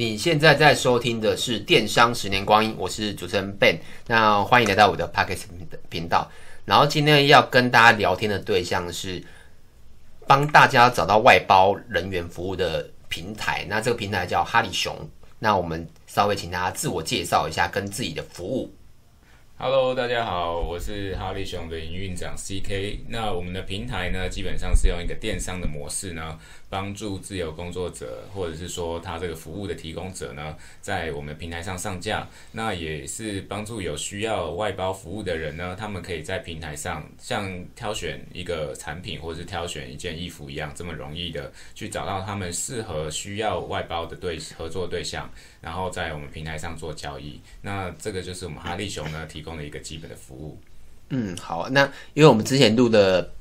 你现在在收听的是《电商十年光阴》，我是主持人 Ben，那欢迎来到我的 Podcast 频道。然后今天要跟大家聊天的对象是帮大家找到外包人员服务的平台，那这个平台叫哈利熊。那我们稍微请大家自我介绍一下，跟自己的服务。Hello，大家好，我是哈利熊的营运长 CK。那我们的平台呢，基本上是用一个电商的模式呢，帮助自由工作者或者是说他这个服务的提供者呢，在我们平台上上架。那也是帮助有需要外包服务的人呢，他们可以在平台上像挑选一个产品或者是挑选一件衣服一样，这么容易的去找到他们适合需要外包的对合作对象，然后在我们平台上做交易。那这个就是我们哈利熊呢提供的一个基本的服务。嗯，好，那因为我们之前录的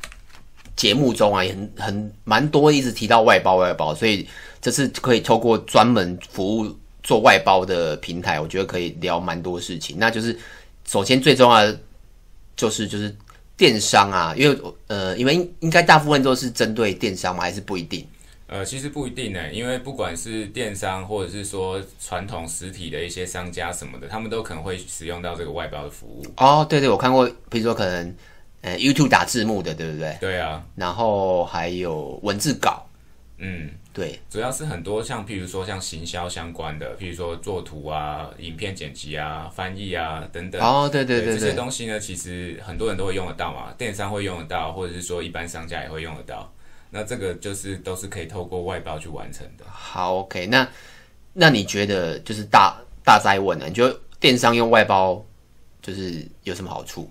节目中啊，也很很蛮多一直提到外包外包，所以这次可以透过专门服务做外包的平台，我觉得可以聊蛮多事情。那就是首先最重要的就是就是电商啊，因为呃，因为应该大部分都是针对电商吗？还是不一定？呃，其实不一定呢，因为不管是电商或者是说传统实体的一些商家什么的，他们都可能会使用到这个外包的服务。哦，对对，我看过，比如说可能呃 YouTube 打字幕的，对不对？对啊。然后还有文字稿，嗯，对，主要是很多像譬如说像行销相关的，譬如说做图啊、影片剪辑啊、翻译啊等等。哦，对对对，对，对，这些东西呢，其实很多人都会用得到嘛，电商会用得到，或者是说一般商家也会用得到。那这个就是都是可以透过外包去完成的。好，OK，那那你觉得就是大大灾问呢？你觉得电商用外包就是有什么好处？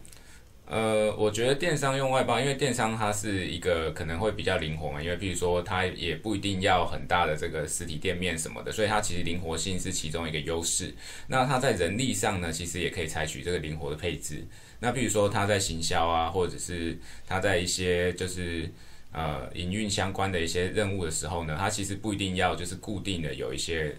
呃，我觉得电商用外包，因为电商它是一个可能会比较灵活嘛，因为譬如说它也不一定要很大的这个实体店面什么的，所以它其实灵活性是其中一个优势。那它在人力上呢，其实也可以采取这个灵活的配置。那譬如说它在行销啊，或者是它在一些就是。呃，营运相关的一些任务的时候呢，它其实不一定要就是固定的有一些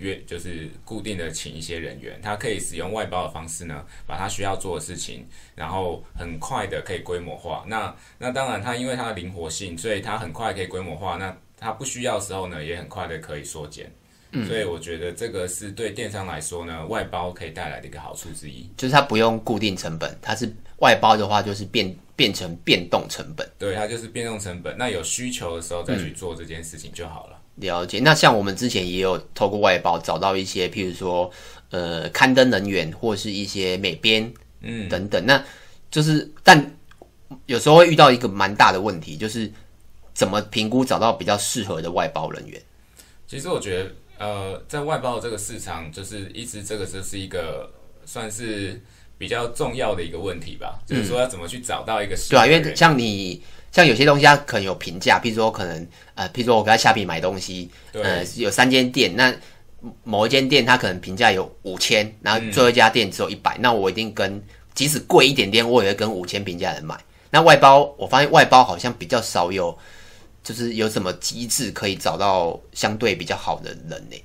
约，就是固定的请一些人员，他可以使用外包的方式呢，把他需要做的事情，然后很快的可以规模化。那那当然，他因为他的灵活性，所以他很快可以规模化。那他不需要的时候呢，也很快的可以缩减。嗯，所以我觉得这个是对电商来说呢，外包可以带来的一个好处之一，就是它不用固定成本，它是外包的话就是变变成变动成本，对，它就是变动成本。那有需求的时候再去做这件事情就好了。嗯，了解。那像我们之前也有透过外包找到一些，譬如说呃刊登人员或是一些美编，嗯等等，那就是但有时候会遇到一个蛮大的问题，就是怎么评估找到比较适合的外包人员？其实我觉得。呃，在外包的这个市场，就是一直这个就是一个算是比较重要的一个问题吧。嗯、就是说要怎么去找到一个对啊，因为像你像有些东西它可能有评价，譬如说可能呃，譬如说我在虾皮买东西，呃，有三间店，那某一间店它可能评价有五千，然后最后一家店只有一百、嗯，那我一定跟即使贵一点点，我也会跟五千评价的人买。那外包，我发现外包好像比较少有。就是有什么机制可以找到相对比较好的人呢？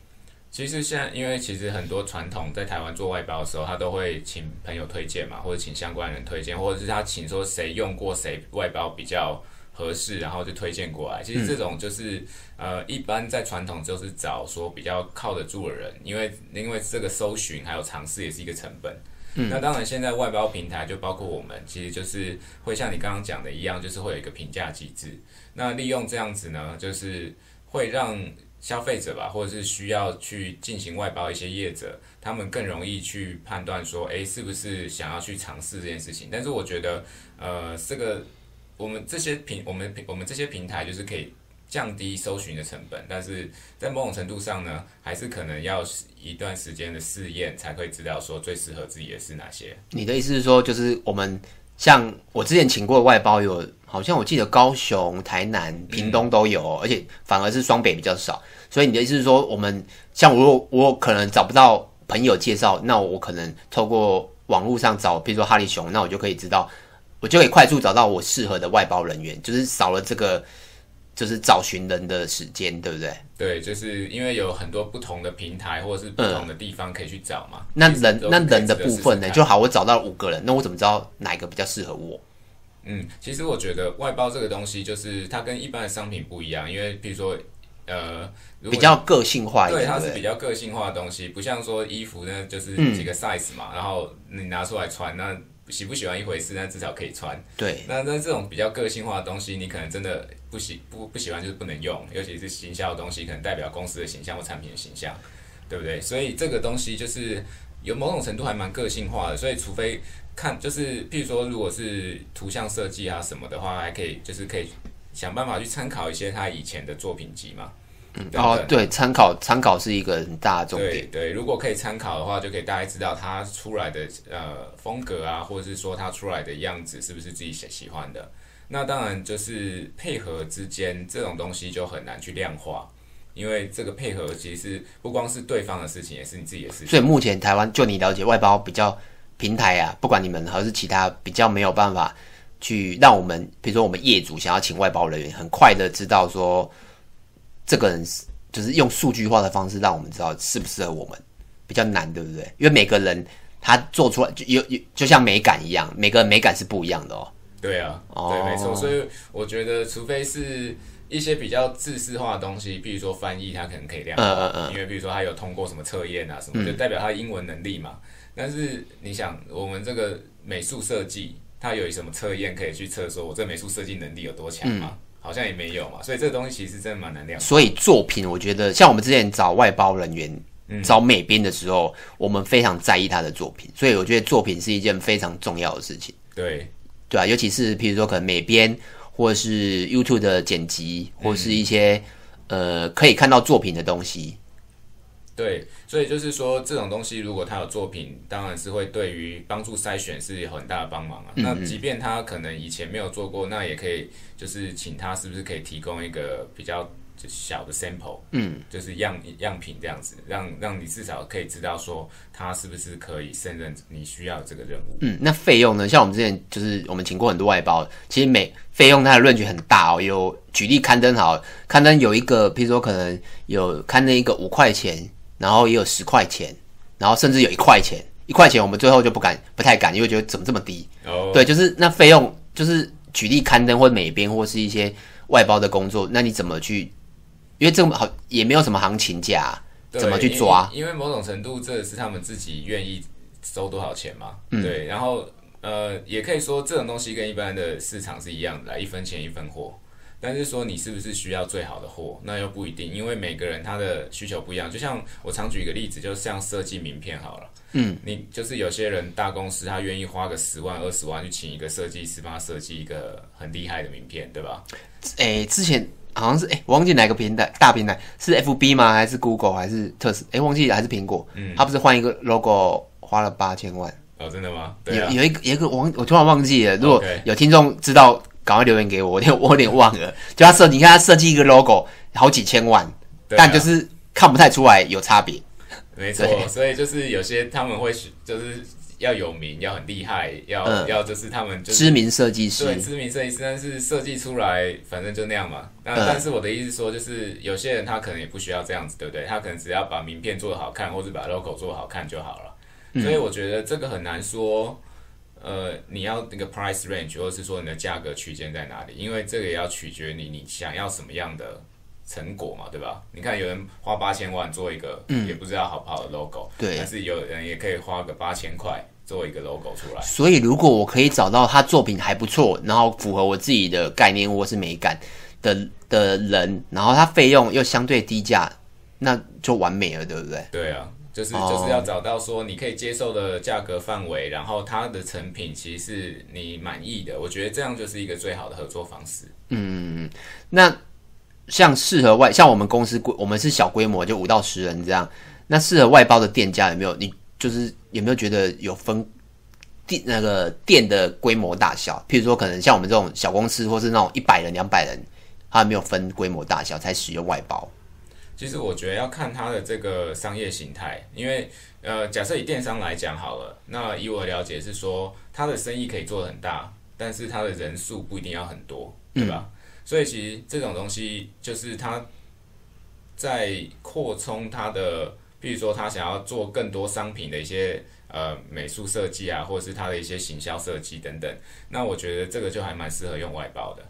其实现在，因为其实很多传统在台湾做外包的时候，他都会请朋友推荐嘛，或者请相关人推荐，或者是他请说谁用过谁外包比较合适，然后就推荐过来。其实这种就是、嗯、呃，一般在传统就是找说比较靠得住的人，因为因为这个搜寻还有尝试也是一个成本。嗯、那当然，现在外包平台就包括我们，其实就是会像你刚刚讲的一样，就是会有一个评价机制。那利用这样子呢，就是会让消费者吧，或者是需要去进行外包一些业者，他们更容易去判断说，诶，是不是想要去尝试这件事情。但是我觉得，呃，这个我们这些平，我们我们这些平台就是可以。降低搜寻的成本，但是在某种程度上呢，还是可能要一段时间的试验才会知道说最适合自己的是哪些。你的意思是说，就是我们像我之前请过的外包有，好像我记得高雄、台南、屏东都有，嗯，而且反而是双北比较少。所以你的意思是说，我们像我，我可能找不到朋友介绍，那我可能透过网络上找，比如说哈利熊，那我就可以知道，我就可以快速找到我适合的外包人员，就是少了这个。就是找寻人的时间，对不对？对，就是因为有很多不同的平台或者是不同的地方可以去找嘛。嗯、那人那人的部分呢？就好，我找到五个人，那我怎么知道哪一个比较适合我？嗯，其实我觉得外包这个东西，就是它跟一般的商品不一样，因为比如说呃比较个性化一点，对，它是比较个性化的东西，不像说衣服呢，就是几个 size 嘛，嗯、然后你拿出来穿，那喜不喜欢一回事，那至少可以穿。对，那那这种比较个性化的东西，你可能真的不喜不不喜欢，就是不能用，尤其是行销的东西，可能代表公司的形象或产品的形象，对不对？所以这个东西就是有某种程度还蛮个性化的，所以除非。看，就是譬如说，如果是图像设计啊什么的话，还可以，就是可以想办法去参考一些他以前的作品集嘛。嗯，哦，对，参考参考是一个很大的重点。对，对，如果可以参考的话，就可以大概知道他出来的呃风格啊，或者是说他出来的样子是不是自己喜喜欢的。那当然就是配合之间这种东西就很难去量化，因为这个配合其实不光是对方的事情，也是你自己的事情。所以目前台湾就你了解外包比较。平台啊，不管你们还是其他，比较没有办法去让我们，比如说我们业主想要请外包人员，很快的知道说这个人就是用数据化的方式让我们知道适不适合我们，比较难，对不对？因为每个人他做出来就有有，就像美感一样，每个人美感是不一样的哦。对啊，哦、对，没错。所以我觉得，除非是一些比较制式化的东西，比如说翻译，他可能可以量化，嗯嗯嗯，因为比如说他有通过什么测验啊什么，就代表他的英文能力嘛。但是你想，我们这个美术设计，它有什么测验可以去测，说我这美术设计能力有多强吗？嗯、好像也没有嘛。所以这个东西其实真的蛮难量。所以作品，我觉得像我们之前找外包人员、嗯、找美编的时候，我们非常在意他的作品。所以我觉得作品是一件非常重要的事情。对，对啊，尤其是譬如说可能美编，或者是 YouTube 的剪辑，或是一些、嗯、呃可以看到作品的东西。对，所以就是说，这种东西如果他有作品，当然是会对于帮助筛选是有很大的帮忙啊。嗯嗯，那即便他可能以前没有做过，那也可以就是请他是不是可以提供一个比较小的 sample，嗯，就是样样品这样子，让让你至少可以知道说他是不是可以胜任你需要这个任务。嗯，那费用呢？像我们之前就是我们请过很多外包，其实每费用它的 range 很大哦。有举例刊登好，刊登有一个，譬如说可能有刊登一个五块钱。然后也有十块钱，然后甚至有一块钱，一块钱我们最后就不敢，不太敢，因为觉得怎么这么低？哦，oh. 对，就是那费用，就是举例刊登或美编或是一些外包的工作，那你怎么去？因为这么好也没有什么行情价，对怎么去抓？因为某种程度这是他们自己愿意收多少钱嘛。嗯、对，然后呃，也可以说这种东西跟一般的市场是一样的，一分钱一分货。但是说你是不是需要最好的货，那又不一定，因为每个人他的需求不一样。就像我常举一个例子，就像设计名片好了，嗯，你就是有些人大公司他愿意花个十万二十万去请一个设计师帮他设计一个很厉害的名片，对吧？诶、欸，之前好像是诶、欸，我忘记哪个平台大平台是 FB 吗？还是 Google 还是特斯？诶、欸，忘记还是苹果？嗯，他不是换一个 logo 花了八千万？哦，真的吗？对啊、有有一个有一个我我突然忘记了，如果有听众知道。赶快留言给我，我有点我有点忘了。就他设计，你看他设计一个 logo，好几千万，啊、但就是看不太出来有差别。没错，所以就是有些他们会就是要有名，要很厉害，要、嗯、要就是他们就是知名设计师，对，知名设计师，但是设计出来反正就那样嘛。那、嗯、但是我的意思是说，就是有些人他可能也不需要这样子，对不对？他可能只要把名片做得好看，或者把 logo 做得好看就好了。嗯、所以我觉得这个很难说。呃，你要那个 price range，或者是说你的价格区间在哪里？因为这个也要取决你你想要什么样的成果嘛，对吧？你看有人花八千万做一个，嗯，也不知道好不好的 logo，对，但是有人也可以花个八千块做一个 logo 出来。所以如果我可以找到他作品还不错，然后符合我自己的概念或是美感的的人，然后他费用又相对低价，那就完美了，对不对？对啊。就是就是要找到说你可以接受的价格范围，然后它的成品其实是你满意的，我觉得这样就是一个最好的合作方式。嗯，那像适合外，像我们公司规，我们是小规模，就五到十人这样。那适合外包的店家有没有？你就是有没有觉得有分店那个店的规模大小？譬如说，可能像我们这种小公司，或是那种一百人、两百人，它有没有分规模大小才使用外包？其实我觉得要看他的这个商业形态，因为呃，假设以电商来讲好了，那以我了解是说，他的生意可以做得很大，但是他的人数不一定要很多，对吧？嗯、所以其实这种东西就是他在扩充他的，比如说他想要做更多商品的一些呃美术设计啊，或者是他的一些行销设计等等，那我觉得这个就还蛮适合用外包的。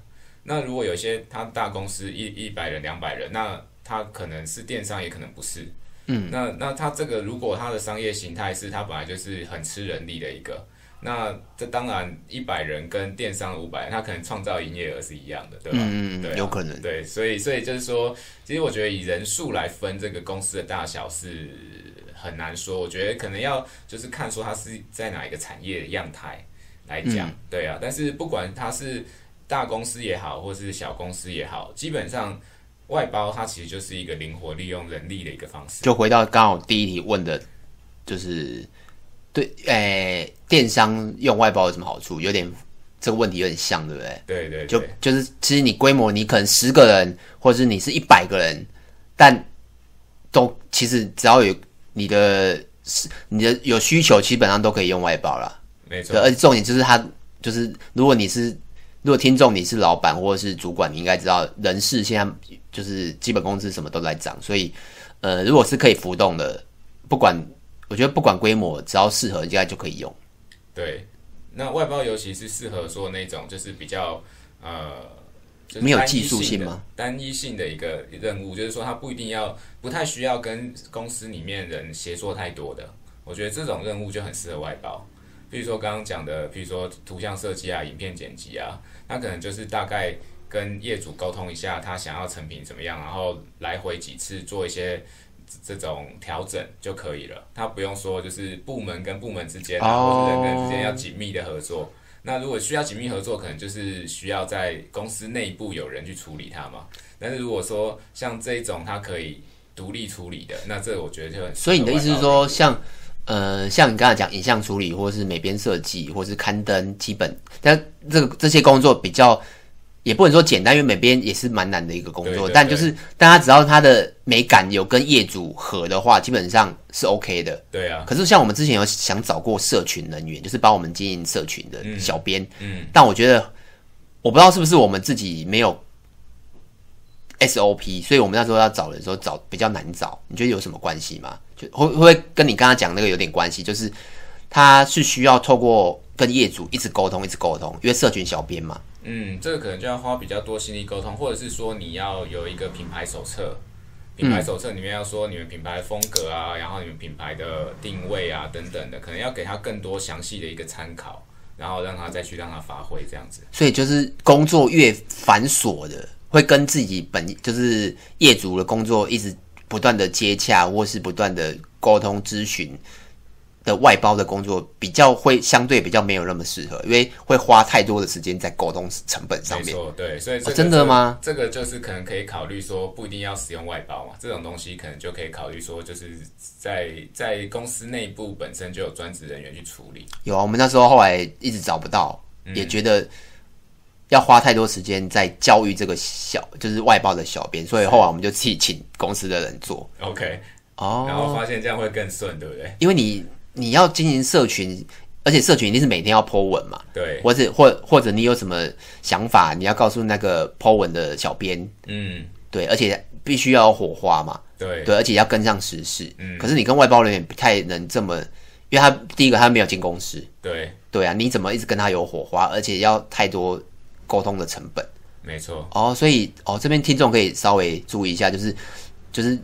那如果有一些他大公司一一百人、两百人，那他可能是电商，也可能不是。嗯，那那他这个如果他的商业形态是他本来就是很吃人力的一个，那这当然一百人跟电商五百人，他可能创造营业额是一样的，对吧？嗯对啊，有可能。对，所以所以就是说，其实我觉得以人数来分这个公司的大小是很难说。我觉得可能要就是看说它是在哪一个产业的样态来讲，嗯，对啊。但是不管它是大公司也好，或是小公司也好，基本上。外包它其实就是一个灵活利用人力的一个方式。就回到刚好第一题问的，就是对，诶、欸，电商用外包有什么好处？有点这个问题有点像，对不对？对对，对，就就是其实你规模，你可能十个人，或者是你是一百个人，但都其实只要有你的你的有需求，基本上都可以用外包了。没错，而且重点就是它就是如果你是。如果听众你是老板或者是主管，你应该知道人事现在就是基本工资什么都在涨，所以呃，如果是可以浮动的，不管我觉得不管规模，只要适合应该就可以用。对，那外包尤其是适合说那种就是比较呃、就是、没有技术性吗？单一性的一个任务，就是说他不一定要不太需要跟公司里面人协作太多的，我觉得这种任务就很适合外包。比如说刚刚讲的，比如说图像设计啊、影片剪辑啊。那可能就是大概跟业主沟通一下，他想要成品怎么样，然后来回几次做一些这种调整就可以了。他不用说就是部门跟部门之间啊，oh. 或者人跟人之间要紧密的合作。那如果需要紧密合作，可能就是需要在公司内部有人去处理它嘛。但是如果说像这种它可以独立处理的，那这我觉得就很。所以你的意思是说，像。呃，像你刚才讲影像处理，或是美编设计，或是刊登，基本，但这个这些工作比较，也不能说简单，因为美编也是蛮难的一个工作。对对对，但就是大家只要他的美感有跟业主合的话，基本上是 OK 的。对啊。可是像我们之前有想找过社群人员，就是帮我们经营社群的小编。嗯。嗯。但我觉得，我不知道是不是我们自己没有 SOP，所以我们那时候要找的时候找比较难找。你觉得有什么关系吗？就会会不会跟你刚刚讲那个有点关系，就是他是需要透过跟业主一直沟通，一直沟通，因为社群小编嘛。嗯，这个可能就要花比较多心力沟通，或者是说你要有一个品牌手册，品牌手册里面要说你们品牌的风格啊，然后你们品牌的定位啊等等的，可能要给他更多详细的一个参考，然后让他再去让他发挥这样子。所以就是工作越繁琐的，会跟自己本就是业主的工作一直。不断的接洽或是不断的沟通咨询的外包的工作，比较会相对比较没有那么适合，因为会花太多的时间在沟通成本上面。没错，对，所以、这个哦、真的吗？这个就是可能可以考虑说，不一定要使用外包嘛，这种东西可能就可以考虑说，就是在在公司内部本身就有专职人员去处理。有啊，我们那时候后来一直找不到，嗯、也觉得。要花太多时间在教育这个小，就是外包的小编，所以后来我们就自己请公司的人做。OK，哦，然后发现这样会更顺，对不对？因为你你要经营社群，而且社群一定是每天要 po 文嘛，对，或者或或者你有什么想法，你要告诉那个 po 文的小编，嗯，对，而且必须要有火花嘛，对。对，而且要跟上时事，嗯，可是你跟外包人员不太能这么，因为他第一个他没有进公司，对。对啊，你怎么一直跟他有火花，而且要太多。沟通的成本，没错哦，所以哦，这边听众可以稍微注意一下，就是就是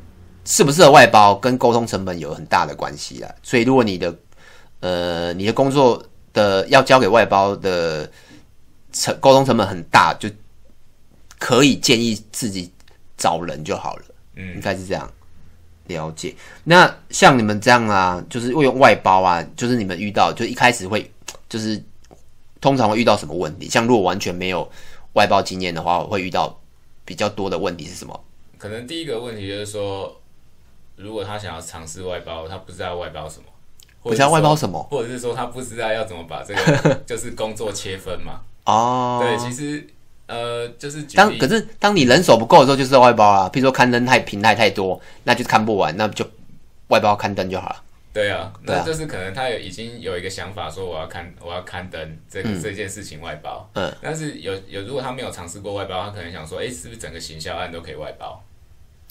适不适合外包跟沟通成本有很大的关系啊。所以如果你的呃你的工作的要交给外包的成沟通成本很大，就可以建议自己找人就好了。嗯，应该是这样了解。那像你们这样啊，就是会用外包啊，就是你们遇到就一开始会就是。通常会遇到什么问题？像如果完全没有外包经验的话，会遇到比较多的问题是什么？可能第一个问题就是说，如果他想要尝试外包，他不知道外包什么，不知道外包什么，或者是说他不知道要怎么把这个 就是工作切分嘛？哦，对，其实呃，就是当可是当你人手不够的时候，就是外包啦。譬如说刊登太平台太多，那就看不完，那就外包刊登就好了。对啊，那就是可能他有已经有一个想法，说我要看我要刊登这个、嗯、这件事情外包，嗯，但是有有如果他没有尝试过外包，他可能想说，哎，是不是整个行销案都可以外包？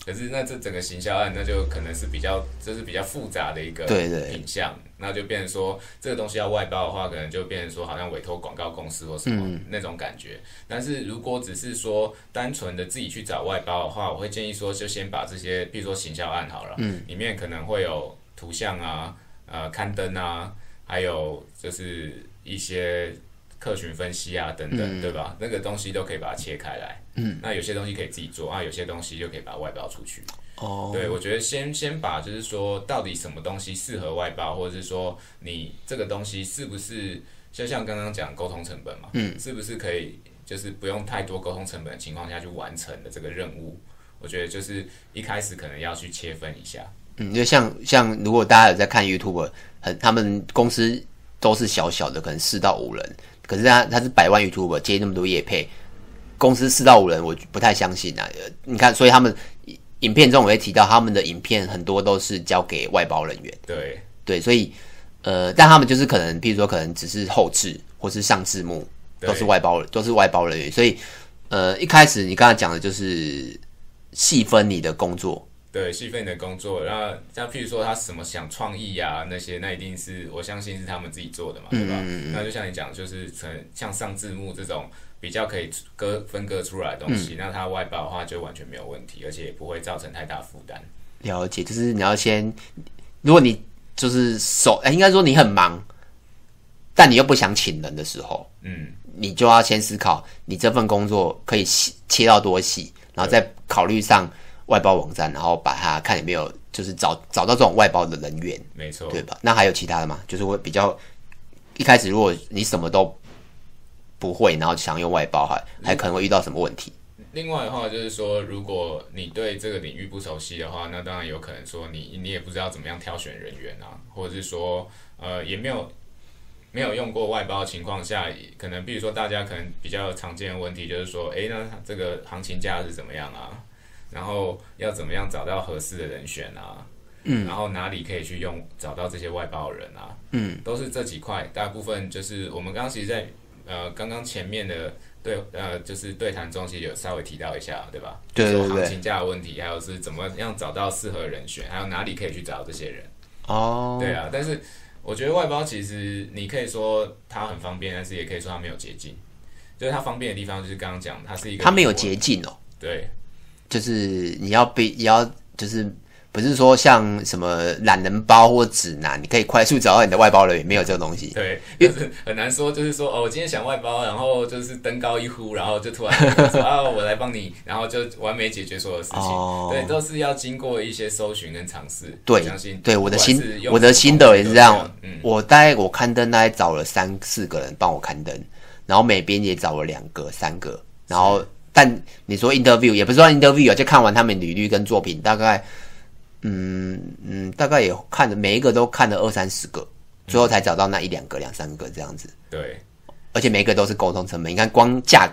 可是那这整个行销案，那就可能是比较，这、就是比较复杂的一个品项，那就变成说这个东西要外包的话，可能就变成说好像委托广告公司或什么、嗯、那种感觉。但是如果只是说单纯的自己去找外包的话，我会建议说就先把这些，比如说行销案好了，嗯，里面可能会有图像啊、呃刊登啊，还有就是一些。客群分析啊，等等，嗯、对吧？那个东西都可以把它切开来。嗯，那有些东西可以自己做啊，有些东西就可以把它外包出去。哦，对，我觉得先先把就是说，到底什么东西适合外包，或者是说你这个东西是不是就像刚刚讲沟通成本嘛？嗯，是不是可以就是不用太多沟通成本的情况下去完成的这个任务？我觉得就是一开始可能要去切分一下。嗯，就像像如果大家有在看 YouTube，很他们公司都是小小的，可能四到五人。可是他他是百万 YouTuber 接那么多业配，公司四到五人，我不太相信啊。你看，所以他们影片中我会提到，他们的影片很多都是交给外包人员。对对，所以呃，但他们就是可能，譬如说，可能只是后制或是上字幕，都是外包，都是外包人员。所以呃，一开始你刚才讲的就是细分你的工作。对，细分你的工作，然后像譬如说他什么想创意呀、啊、那些，那一定是我相信是他们自己做的嘛，对吧？嗯、那就像你讲，就是成像上字幕这种比较可以割分割出来的东西，嗯、那他外包的话就完全没有问题，而且也不会造成太大负担。了解，就是你要先，如果你就是手，哎，应该说你很忙，但你又不想请人的时候，嗯，你就要先思考你这份工作可以切到多细，然后再考虑上。外包网站，然后把它看有没有，就是找找到这种外包的人员，没错，对吧？那还有其他的吗？就是会比较一开始，如果你什么都不会，然后想用外包，还还可能会遇到什么问题？另外的话，就是说，如果你对这个领域不熟悉的话，那当然有可能说你你也不知道怎么样挑选人员啊，或者是说呃也没有没有用过外包的情况下，可能比如说大家可能比较常见的问题就是说，诶，那这个行情价是怎么样啊？然后要怎么样找到合适的人选啊？嗯，然后哪里可以去用找到这些外包人啊？嗯，都是这几块，大部分就是我们刚刚其实在呃刚刚前面的对呃就是对谈中其实有稍微提到一下，对吧？对对对。行情价的问题，还有是怎么样找到适合人选，还有哪里可以去找到这些人？哦，对啊。但是我觉得外包其实你可以说它很方便，但是也可以说它没有捷径。就是它方便的地方，就是刚刚讲它是一个它没有捷径哦。对。就是你要被也要就是不是说像什么懒人包或指南，你可以快速找到你的外包人员，没有这个东西。对，就是很难说，就是说哦，我今天想外包，然后就是登高一呼，然后就突然说 啊，我来帮你，然后就完美解决所有事情。哦、对，都是要经过一些搜寻跟尝试。对，相信对我的心我的心得也是这样。嗯，我大概我刊登大概找了三四个人帮我刊登，然后每边也找了两个三个，然后。但你说 interview 也不是说 interview 啊，就看完他们履历跟作品，大概，嗯嗯，大概也看了每一个都看了二三十个，最后才找到那一两个、两三个这样子。对，而且每一个都是沟通成本，你看光价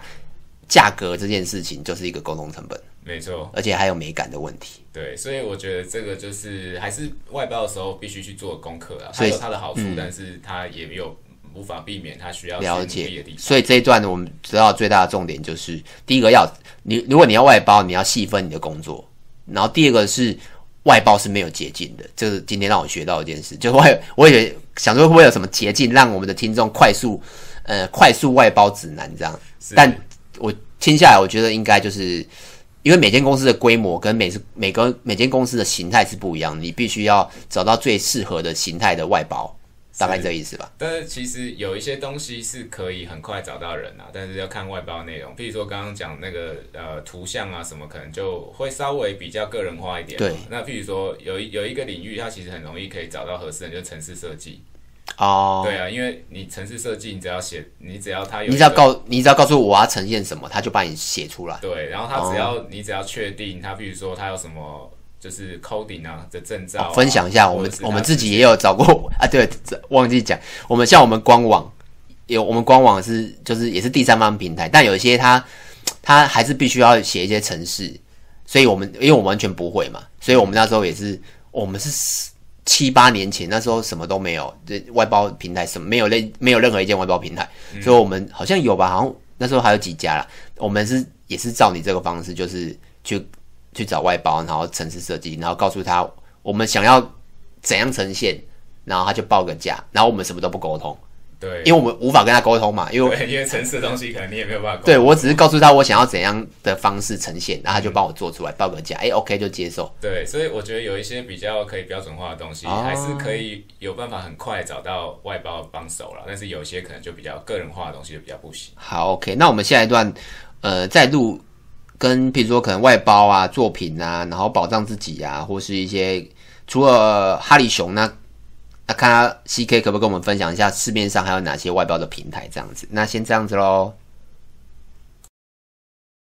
价格这件事情就是一个沟通成本，没错，而且还有美感的问题。对，所以我觉得这个就是还是外包的时候必须去做功课啊，它有它的好处，嗯、但是它也没有。无法避免，他需要了解。所以这一段我们知道最大的重点就是：第一个要你，如果你要外包，你要细分你的工作；然后第二个是外包是没有捷径的。这是今天让我学到一件事，就是我我也想说会不会有什么捷径，让我们的听众快速呃快速外包指南这样。但我听下来，我觉得应该就是因为每间公司的规模跟每次每个每间公司的形态是不一样，你必须要找到最适合的形态的外包。大概这意思吧。但是其实有一些东西是可以很快找到人啊，但是要看外包内容。譬如说刚刚讲那个呃图像啊什么，可能就会稍微比较个人化一点。对。那譬如说有有一个领域，它其实很容易可以找到合适人，就是城市设计。哦。对啊，因为你城市设计，你只要写，你只要他有，你只要告，你只要告诉我要呈现什么，他就帮你写出来。对，然后他只要、哦、你只要确定他，譬如说他有什么。就是 coding 啊的证照、啊哦，分享一下，我们我们自己也有找过啊，对，忘记讲，我们像我们官网有，我们官网是就是也是第三方平台，但有一些它它还是必须要写一些程式，所以我们因为我们完全不会嘛，所以我们那时候也是，我们是七八年前那时候什么都没有，这外包平台什么没有任没有任何一件外包平台，嗯、所以我们好像有吧，好像那时候还有几家啦，我们是也是照你这个方式，就是去。去找外包，然后城市设计，然后告诉他我们想要怎样呈现，然后他就报个价，然后我们什么都不沟通。对，因为我们无法跟他沟通嘛，因为因为城市的东西可能你也没有办法沟通。对，我只是告诉他我想要怎样的方式呈现，然后他就帮我做出来，报个价，哎，OK 就接受。对，所以我觉得有一些比较可以标准化的东西，哦、还是可以有办法很快找到外包帮手了。但是有些可能就比较个人化的东西就比较不行。好，OK，那我们下一段，呃，再录跟譬如说可能外包啊、作品啊，然后保障自己啊，或是一些除了哈里熊那。那看他 CK 可不可以跟我们分享一下市面上还有哪些外包的平台这样子？那先这样子喽。